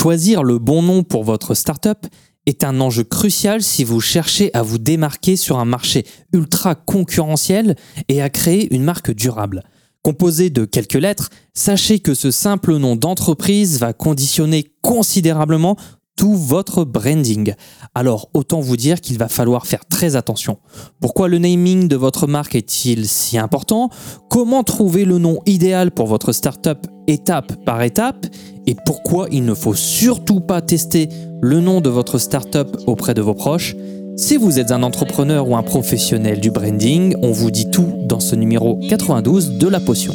Choisir le bon nom pour votre startup est un enjeu crucial si vous cherchez à vous démarquer sur un marché ultra concurrentiel et à créer une marque durable. Composé de quelques lettres, sachez que ce simple nom d'entreprise va conditionner considérablement tout votre branding. Alors autant vous dire qu'il va falloir faire très attention. Pourquoi le naming de votre marque est-il si important? Comment trouver le nom idéal pour votre startup étape par étape? Et pourquoi il ne faut surtout pas tester le nom de votre startup auprès de vos proches? Si vous êtes un entrepreneur ou un professionnel du branding, on vous dit tout dans ce numéro 92 de la potion.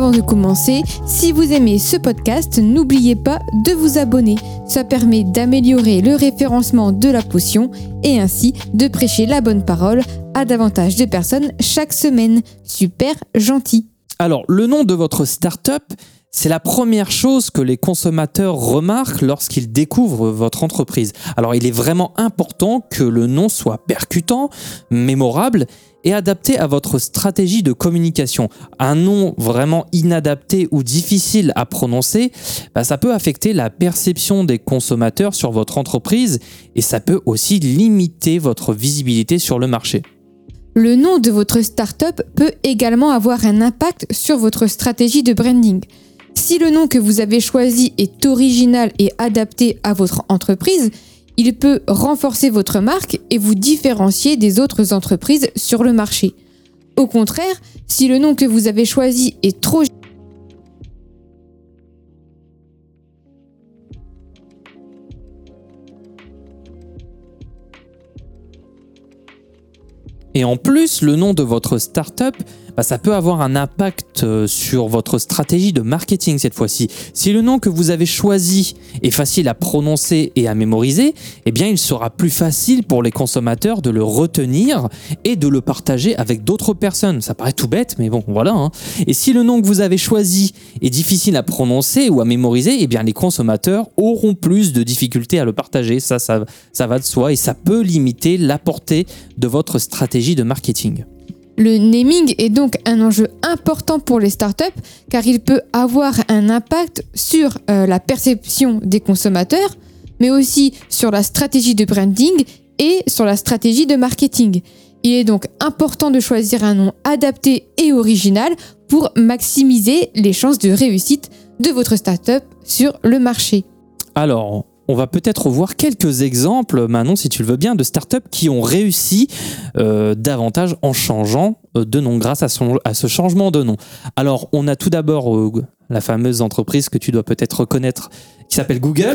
Avant de commencer, si vous aimez ce podcast, n'oubliez pas de vous abonner. Ça permet d'améliorer le référencement de la potion et ainsi de prêcher la bonne parole à davantage de personnes chaque semaine. Super gentil. Alors, le nom de votre startup, c'est la première chose que les consommateurs remarquent lorsqu'ils découvrent votre entreprise. Alors il est vraiment important que le nom soit percutant, mémorable et adapté à votre stratégie de communication. Un nom vraiment inadapté ou difficile à prononcer, bah, ça peut affecter la perception des consommateurs sur votre entreprise et ça peut aussi limiter votre visibilité sur le marché. Le nom de votre startup peut également avoir un impact sur votre stratégie de branding. Si le nom que vous avez choisi est original et adapté à votre entreprise, il peut renforcer votre marque et vous différencier des autres entreprises sur le marché. Au contraire, si le nom que vous avez choisi est trop Et en plus, le nom de votre startup bah, ça peut avoir un impact euh, sur votre stratégie de marketing cette fois-ci. Si le nom que vous avez choisi est facile à prononcer et à mémoriser, eh il sera plus facile pour les consommateurs de le retenir et de le partager avec d'autres personnes. Ça paraît tout bête, mais bon, voilà. Hein. Et si le nom que vous avez choisi est difficile à prononcer ou à mémoriser, eh bien les consommateurs auront plus de difficultés à le partager. Ça, ça va de soi et ça peut limiter la portée de votre stratégie de marketing. Le naming est donc un enjeu important pour les startups car il peut avoir un impact sur euh, la perception des consommateurs, mais aussi sur la stratégie de branding et sur la stratégie de marketing. Il est donc important de choisir un nom adapté et original pour maximiser les chances de réussite de votre startup sur le marché. Alors, on va peut-être voir quelques exemples, Manon, si tu le veux bien, de startups qui ont réussi euh, davantage en changeant euh, de nom grâce à, ce changement de nom. Alors, on a tout d'abord euh, la fameuse entreprise que tu dois peut-être reconnaître qui s'appelle Google.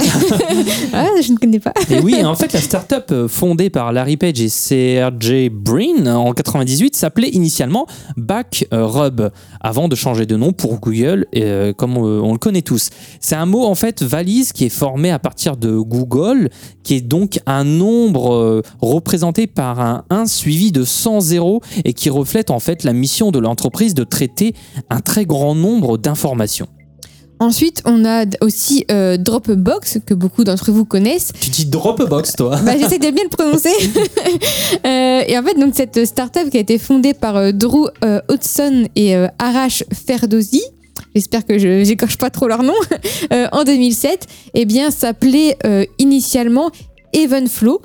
ah, je ne connais pas. et oui, en fait, la startup euh, fondée par Larry Page et Sergey Brin en 98 s'appelait initialement Backrub, avant de changer de nom pour Google, euh, comme euh, on le connaît tous. C'est un mot en fait valise qui est formé à partir de Google, qui est donc un nombre représenté par un 1 suivi de 100 zéros et qui reflète en fait la mission de l'entreprise de traiter un très grand nombre d'informations. Ensuite, on a aussi euh, Dropbox, que beaucoup d'entre vous connaissent. Tu dis Dropbox, toi bah, J'essaie de bien le prononcer. Euh, et en fait, donc, cette startup qui a été fondée par euh, Drew Hudson et Arash Ferdozi, j'espère que je n'écorche pas trop leur nom, en 2007, eh bien, s'appelait initialement Evenflow,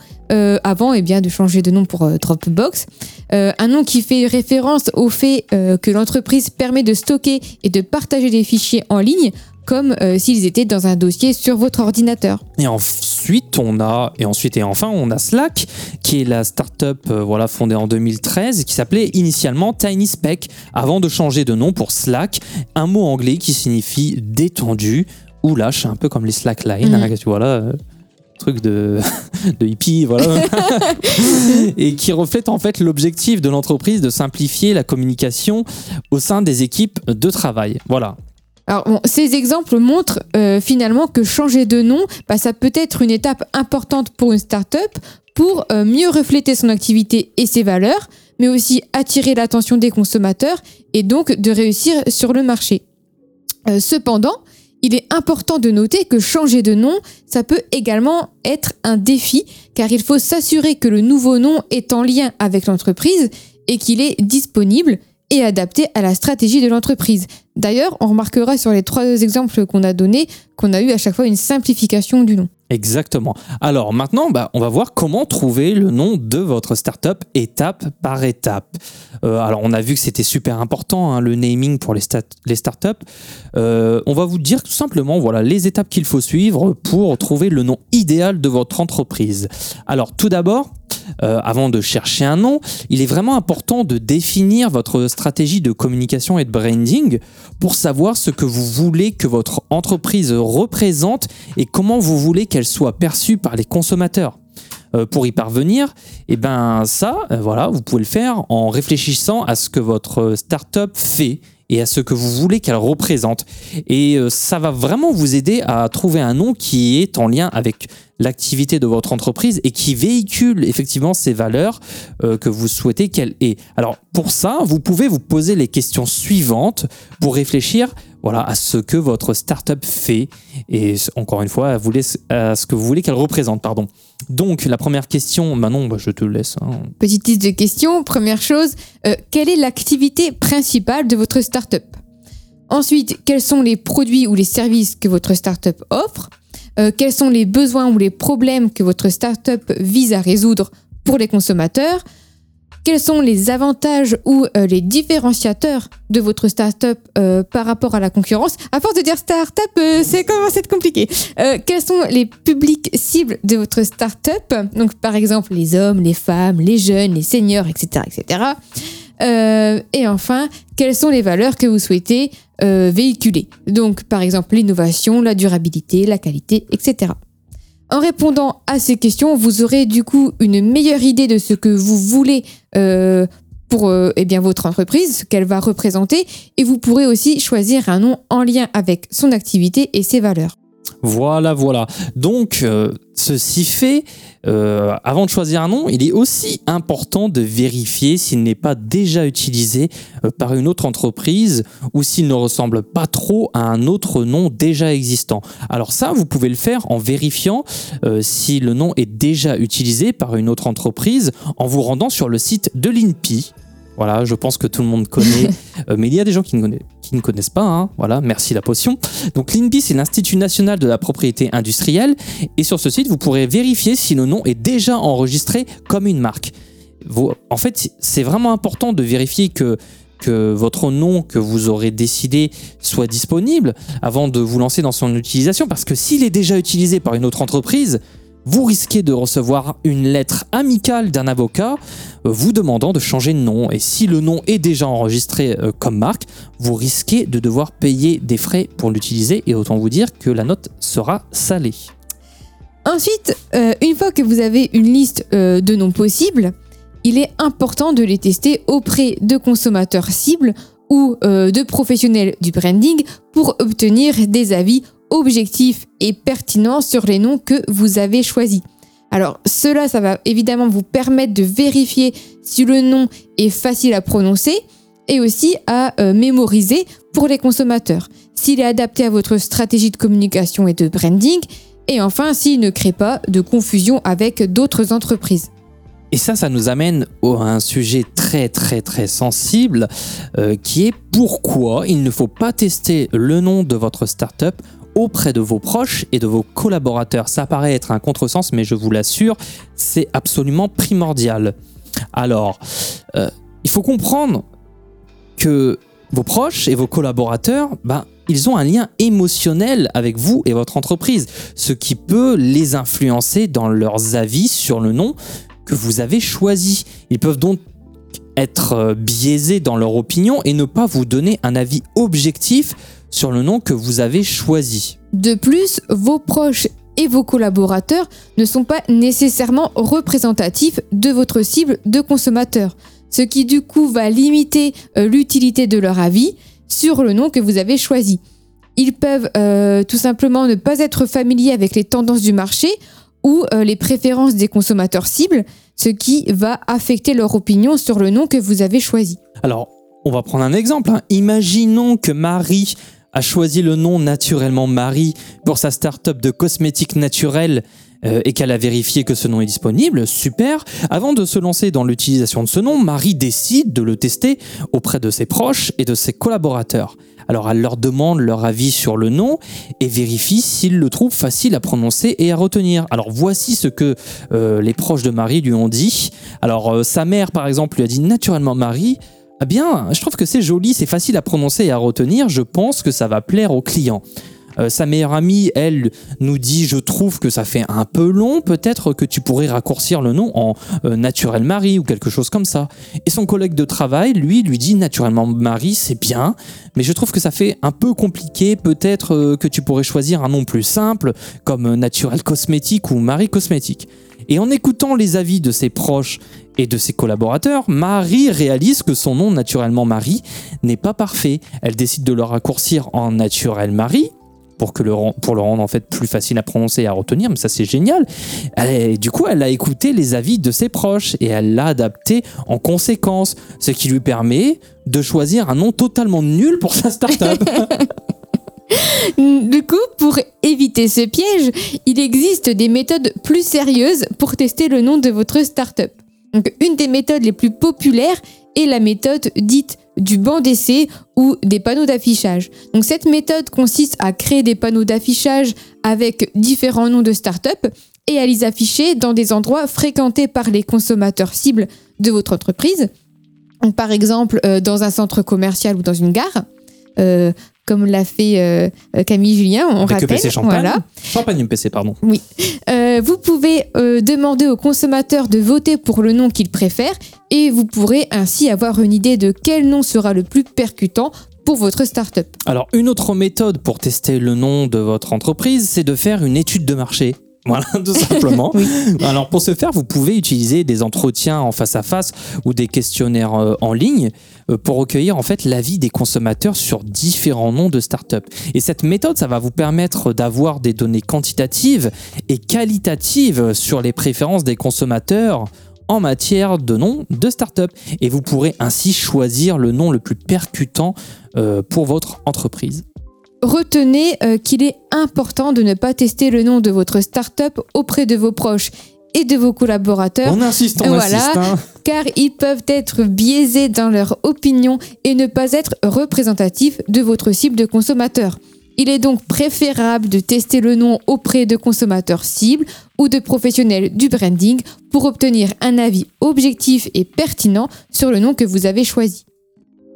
avant eh bien, de changer de nom pour Dropbox. un nom qui fait référence au fait que l'entreprise permet de stocker et de partager des fichiers en ligne comme euh, s'ils étaient dans un dossier sur votre ordinateur. Et ensuite, on a et ensuite et enfin, on a Slack qui est la startup euh, voilà fondée en 2013 qui s'appelait initialement TinySpec avant de changer de nom pour Slack, un mot anglais qui signifie détendu ou lâche, un peu comme les slackline, mm. hein, tu vois là euh, truc de, de hippie, voilà. et qui reflète en fait l'objectif de l'entreprise de simplifier la communication au sein des équipes de travail. Voilà. Alors ces exemples montrent euh, finalement que changer de nom, bah, ça peut être une étape importante pour une startup pour euh, mieux refléter son activité et ses valeurs, mais aussi attirer l'attention des consommateurs et donc de réussir sur le marché. Euh, cependant, il est important de noter que changer de nom, ça peut également être un défi, car il faut s'assurer que le nouveau nom est en lien avec l'entreprise et qu'il est disponible et adapté à la stratégie de l'entreprise. D'ailleurs, on remarquera sur les trois exemples qu'on a donnés qu'on a eu à chaque fois une simplification du nom. Exactement. Alors maintenant, bah, on va voir comment trouver le nom de votre startup étape par étape. Euh, alors on a vu que c'était super important hein, le naming pour les, startups. Euh, on va vous dire tout simplement voilà les étapes qu'il faut suivre pour trouver le nom idéal de votre entreprise. Alors tout d'abord, euh, avant de chercher un nom, il est vraiment important de définir votre stratégie de communication et de branding pour savoir ce que vous voulez que votre entreprise représente et comment vous voulez qu'elle soit perçue par les consommateurs. Euh, pour y parvenir, et eh ben ça, euh, voilà, vous pouvez le faire en réfléchissant à ce que votre startup fait et à ce que vous voulez qu'elle représente. Et ça va vraiment vous aider à trouver un nom qui est en lien avec l'activité de votre entreprise et qui véhicule effectivement ces valeurs euh, que vous souhaitez qu'elle ait. Alors pour ça, vous pouvez vous poser les questions suivantes pour réfléchir voilà, à ce que votre startup fait et encore une fois à, ce que vous voulez qu'elle représente. Pardon. Donc la première question, Manon, bah, je te laisse. Hein. Petite liste de questions. Première chose, euh, quelle est l'activité principale de votre startup? Ensuite, quels sont les produits ou les services que votre startup offre? Euh, quels sont les besoins ou les problèmes que votre startup vise à résoudre pour les consommateurs, quels sont les avantages ou euh, les différenciateurs de votre startup euh, par rapport à la concurrence? À force de dire startup, euh, c'est commence à être compliqué. quels sont les publics cibles de votre startup? Donc par exemple les hommes, les femmes, les jeunes, les seniors, etc., etc. et enfin, quelles sont les valeurs que vous souhaitez euh, véhiculer? Donc, par exemple, l'innovation, la durabilité, la qualité, etc. En répondant à ces questions, vous aurez du coup une meilleure idée de ce que vous voulez euh, pour euh, eh bien, votre entreprise, ce qu'elle va représenter, et vous pourrez aussi choisir un nom en lien avec son activité et ses valeurs. Voilà, voilà. Donc, euh, ceci fait, euh, avant de choisir un nom, il est aussi important de vérifier s'il n'est pas déjà utilisé euh, par une autre entreprise ou s'il ne ressemble pas trop à un autre nom déjà existant. Alors ça, vous pouvez le faire en vérifiant si le nom est déjà utilisé par une autre entreprise en vous rendant sur le site de l'INPI. Voilà, je pense que tout le monde connaît, mais il y a des gens qui ne, connaissent, pas. Hein. Voilà, merci la potion. Donc l'INPI, c'est l'Institut national de la propriété industrielle, et sur ce site, vous pourrez vérifier si le nom est déjà enregistré comme une marque. en fait, c'est vraiment important de vérifier que que votre nom que vous aurez décidé soit disponible avant de vous lancer dans son utilisation, parce que s'il est déjà utilisé par une autre entreprise, vous risquez de recevoir une lettre amicale d'un avocat euh, vous demandant de changer de nom. Et si le nom est déjà enregistré euh, comme marque, vous risquez de devoir payer des frais pour l'utiliser et autant vous dire que la note sera salée. Ensuite, euh, une fois que vous avez une liste de noms possibles, il est important de les tester auprès de consommateurs cibles ou de professionnels du branding pour obtenir des avis objectif et pertinent sur les noms que vous avez choisis. Alors cela, ça va évidemment vous permettre de vérifier si le nom est facile à prononcer et aussi à euh, mémoriser pour les consommateurs, s'il est adapté à votre stratégie de communication et de branding, et enfin s'il ne crée pas de confusion avec d'autres entreprises. Et ça, ça nous amène à un sujet très très très sensible euh, qui est pourquoi il ne faut pas tester le nom de votre startup auprès de vos proches et de vos collaborateurs. Ça paraît être un contresens, mais je vous l'assure, c'est absolument primordial. Alors, euh, il faut comprendre que vos proches et vos collaborateurs, ben, ils ont un lien émotionnel avec vous et votre entreprise, ce qui peut les influencer dans leurs avis sur le nom que vous avez choisi. Ils peuvent donc être biaisés dans leur opinion et ne pas vous donner un avis objectif sur le nom que vous avez choisi. De plus, vos proches et vos collaborateurs ne sont pas nécessairement représentatifs de votre cible de consommateur, ce qui du coup va limiter euh, l'utilité de leur avis sur le nom que vous avez choisi. Ils peuvent euh, tout simplement ne pas être familiers avec les tendances du marché ou euh, les préférences des consommateurs cibles, ce qui va affecter leur opinion sur le nom que vous avez choisi. Alors, on va prendre un exemple. Hein. Imaginons que Marie a choisi le nom naturellement Marie pour sa start-up de cosmétiques naturels euh, et qu'elle a vérifié que ce nom est disponible, super. Avant de se lancer dans l'utilisation de ce nom, Marie décide de le tester auprès de ses proches et de ses collaborateurs. Alors elle leur demande leur avis sur le nom et vérifie s'ils le trouvent facile à prononcer et à retenir. Alors voici ce que euh, les proches de Marie lui ont dit. Alors euh, sa mère par exemple lui a dit naturellement Marie, ah bien, je trouve que c'est joli, c'est facile à prononcer et à retenir, je pense que ça va plaire aux clients. Euh, sa meilleure amie, elle, nous dit Je trouve que ça fait un peu long, peut-être que tu pourrais raccourcir le nom en euh, Naturel Marie ou quelque chose comme ça. Et son collègue de travail, lui, lui dit Naturellement Marie, c'est bien, mais je trouve que ça fait un peu compliqué, peut-être euh, que tu pourrais choisir un nom plus simple, comme Naturel Cosmétique ou Marie Cosmétique. Et en écoutant les avis de ses proches et de ses collaborateurs, Marie réalise que son nom naturellement Marie n'est pas parfait. Elle décide de le raccourcir en naturel Marie pour, que le, pour le rendre en fait plus facile à prononcer et à retenir, mais ça c'est génial. Du coup, elle a écouté les avis de ses proches et elle l'a adapté en conséquence, ce qui lui permet de choisir un nom totalement nul pour sa startup. Du coup, pour éviter ce piège, il existe des méthodes plus sérieuses pour tester le nom de votre startup. Donc, une des méthodes les plus populaires est la méthode dite du banc d'essai ou des panneaux d'affichage. Donc cette méthode consiste à créer des panneaux d'affichage avec différents noms de start-up et à les afficher dans des endroits fréquentés par les consommateurs cibles de votre entreprise. par exemple, euh, dans un centre commercial ou dans une gare. Euh, comme l'a fait euh, Camille Julien, on Avec rappelle. Champagne. Voilà. Champagne MPC, pardon. Oui. Euh, vous pouvez euh, demander aux consommateurs de voter pour le nom qu'ils préfèrent et vous pourrez ainsi avoir une idée de quel nom sera le plus percutant pour votre startup. Alors, une autre méthode pour tester le nom de votre entreprise, c'est de faire une étude de marché. Voilà, tout simplement. Alors, pour ce faire, vous pouvez utiliser des entretiens en face à face ou des questionnaires euh, en ligne euh, pour recueillir en fait l'avis des consommateurs sur différents noms de start-up. Et cette méthode, ça va vous permettre d'avoir des données quantitatives et qualitatives sur les préférences des consommateurs en matière de noms de start-up. Et vous pourrez ainsi choisir le nom le plus percutant euh, pour votre entreprise. Retenez euh, qu'il est important de ne pas tester le nom de votre startup auprès de vos proches et de vos collaborateurs. On insiste, on Voilà. insiste. hein. car ils peuvent être biaisés dans leur opinion et ne pas être représentatifs de votre cible de consommateur. Il est donc préférable de tester le nom auprès de consommateurs cibles ou de professionnels du branding pour obtenir un avis objectif et pertinent sur le nom que vous avez choisi.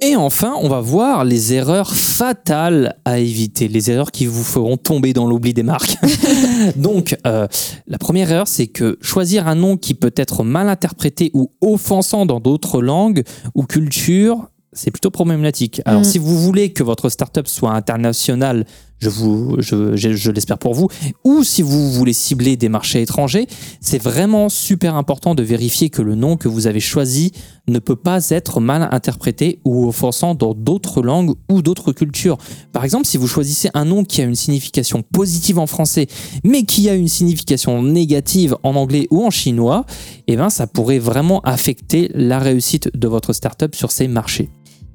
Et enfin, on va voir les erreurs fatales à éviter, les erreurs qui vous feront tomber dans l'oubli des marques. Donc, euh, la première erreur, c'est que choisir un nom qui peut être mal interprété ou offensant dans d'autres langues ou cultures, c'est plutôt problématique. Alors, Mm. si vous voulez que votre startup soit internationale, je, vous, je, je- l'espère pour vous, ou si vous voulez cibler des marchés étrangers, c'est vraiment super important de vérifier que le nom que vous avez choisi ne peut pas être mal interprété ou offensant dans d'autres langues ou d'autres cultures. Par exemple, si vous choisissez un nom qui a une signification positive en français, mais qui a une signification négative en anglais ou en chinois, eh ben, ça pourrait vraiment affecter la réussite de votre startup sur ces marchés.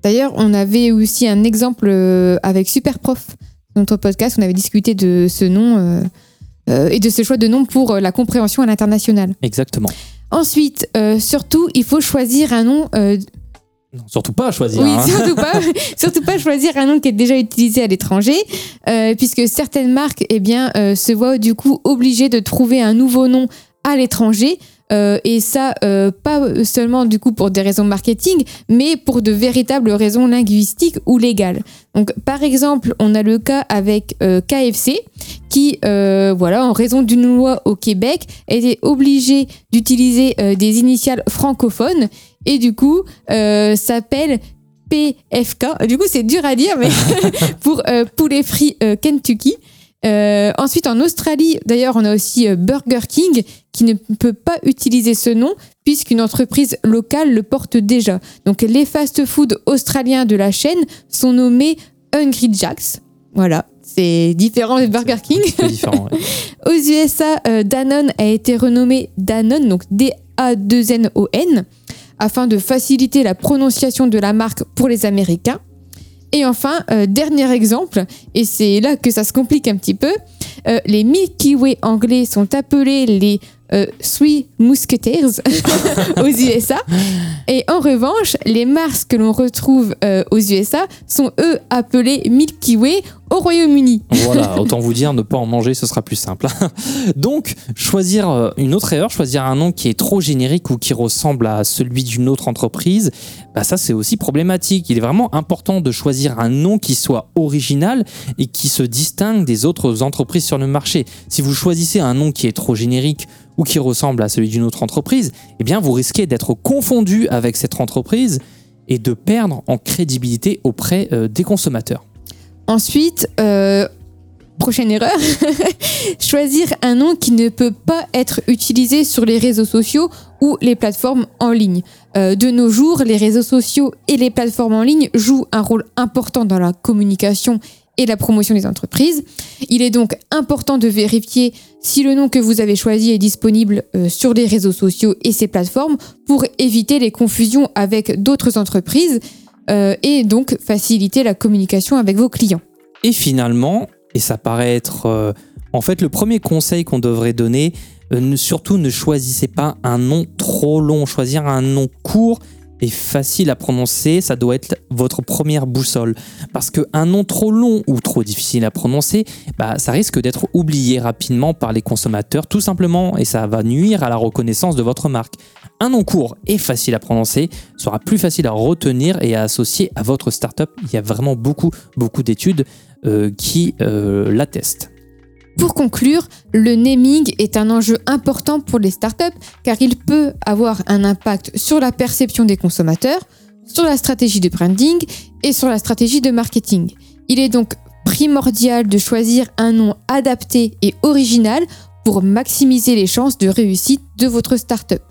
D'ailleurs, on avait aussi un exemple euh, avec Superprof, notre podcast, on avait discuté de ce nom euh, euh, et de ce choix de nom pour euh, la compréhension à l'international. Exactement. Ensuite, surtout, il faut choisir un nom Non, surtout pas choisir. Oui, hein. surtout pas, surtout pas choisir un nom qui est déjà utilisé à l'étranger, euh, puisque certaines marques, eh bien, euh, se voient du coup obligées de trouver un nouveau nom à l'étranger. Euh, et ça, euh, pas seulement du coup pour des raisons marketing, mais pour de véritables raisons linguistiques ou légales. Donc, par exemple, on a le cas avec euh, KFC, qui, voilà, en raison d'une loi au Québec, était obligé d'utiliser des initiales francophones et du coup s'appelle PFK. Du coup, c'est dur à dire, mais pour poulet frit Kentucky. Euh, ensuite, en Australie, d'ailleurs, on a aussi euh, Burger King qui ne peut pas utiliser ce nom puisqu'une entreprise locale le porte déjà. Donc, les fast-food australiens de la chaîne sont nommés Hungry Jacks. Voilà, c'est différent de Burger King. C'est différent. ouais. Aux USA, euh, Danone a été renommé Danone, donc D-A-2-N-O-N, afin de faciliter la prononciation de la marque pour les Américains. Et enfin, euh, dernier exemple, et c'est là que ça se complique un petit peu, euh, les Milky Way anglais sont appelés les euh, Three Musketeers aux USA. Et en revanche, les Mars que l'on retrouve euh, aux USA sont eux appelés Milky Way au Royaume-Uni. Voilà, autant vous dire, ne pas en manger, ce sera plus simple. Donc, choisir euh, une autre erreur, choisir un nom qui est trop générique ou qui ressemble à celui d'une autre entreprise, bah ça c'est aussi problématique. Il est vraiment important de choisir un nom qui soit original et qui se distingue des autres entreprises sur le marché. Si vous choisissez un nom qui est trop générique ou qui ressemble à celui d'une autre entreprise, eh bien vous risquez d'être confondu avec cette entreprise et de perdre en crédibilité auprès euh, des consommateurs. Ensuite, euh, prochaine erreur, choisir un nom qui ne peut pas être utilisé sur les réseaux sociaux ou les plateformes en ligne. Euh, de nos jours, les réseaux sociaux et les plateformes en ligne jouent un rôle important dans la communication et la promotion des entreprises. Il est donc important de vérifier si le nom que vous avez choisi est disponible euh, sur les réseaux sociaux et ces plateformes pour éviter les confusions avec d'autres entreprises euh, et donc faciliter la communication avec vos clients. Et finalement, et ça paraît être euh, en fait le premier conseil qu'on devrait donner, euh, surtout ne choisissez pas un nom trop long. Choisir un nom court et facile à prononcer, ça doit être votre première boussole. Parce qu'un nom trop long ou trop difficile à prononcer, bah, ça risque d'être oublié rapidement par les consommateurs, tout simplement, et ça va nuire à la reconnaissance de votre marque. Un nom court et facile à prononcer sera plus facile à retenir et à associer à votre startup. Il y a vraiment beaucoup, beaucoup d'études euh, qui euh, l'attestent. Pour conclure, le naming est un enjeu important pour les startups car il peut avoir un impact sur la perception des consommateurs, sur la stratégie de branding et sur la stratégie de marketing. Il est donc primordial de choisir un nom adapté et original pour maximiser les chances de réussite de votre startup.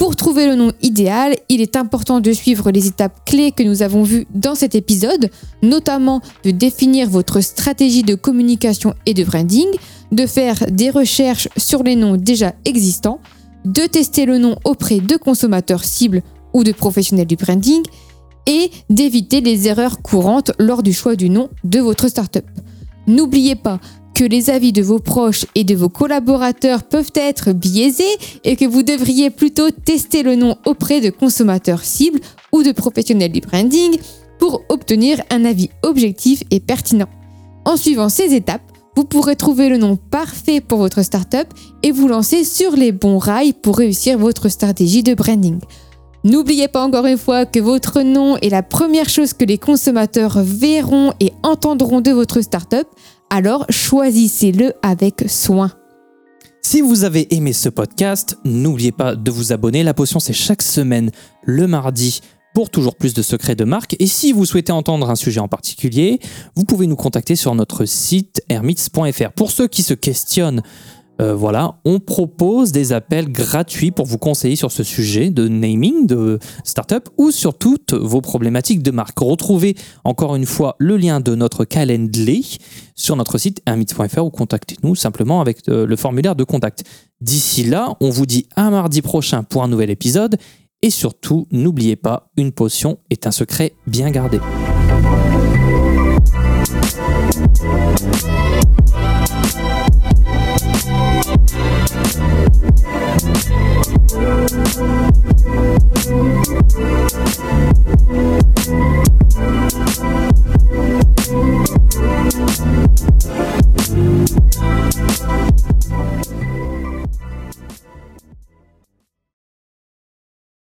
Pour trouver le nom idéal, il est important de suivre les étapes clés que nous avons vues dans cet épisode, notamment de définir votre stratégie de communication et de branding, de faire des recherches sur les noms déjà existants, de tester le nom auprès de consommateurs cibles ou de professionnels du branding, et d'éviter les erreurs courantes lors du choix du nom de votre startup. N'oubliez pas les avis de vos proches et de vos collaborateurs peuvent être biaisés et que vous devriez plutôt tester le nom auprès de consommateurs cibles ou de professionnels du branding pour obtenir un avis objectif et pertinent. En suivant ces étapes, vous pourrez trouver le nom parfait pour votre startup et vous lancer sur les bons rails pour réussir votre stratégie de branding. N'oubliez pas encore une fois que votre nom est la première chose que les consommateurs verront et entendront de votre startup, alors choisissez-le avec soin. Si vous avez aimé ce podcast, n'oubliez pas de vous abonner. La potion, c'est chaque semaine, le mardi, pour toujours plus de secrets de marque. Et si vous souhaitez entendre un sujet en particulier, vous pouvez nous contacter sur notre site hermits.fr. Pour ceux qui se questionnent, euh, voilà, on propose des appels gratuits pour vous conseiller sur ce sujet de naming, de startup ou sur toutes vos problématiques de marque. Retrouvez encore une fois le lien de notre calendrier sur notre site hermits.fr ou contactez-nous simplement avec euh, le formulaire de contact. D'ici là, on vous dit à mardi prochain pour un nouvel épisode et surtout, n'oubliez pas, une potion est un secret bien gardé.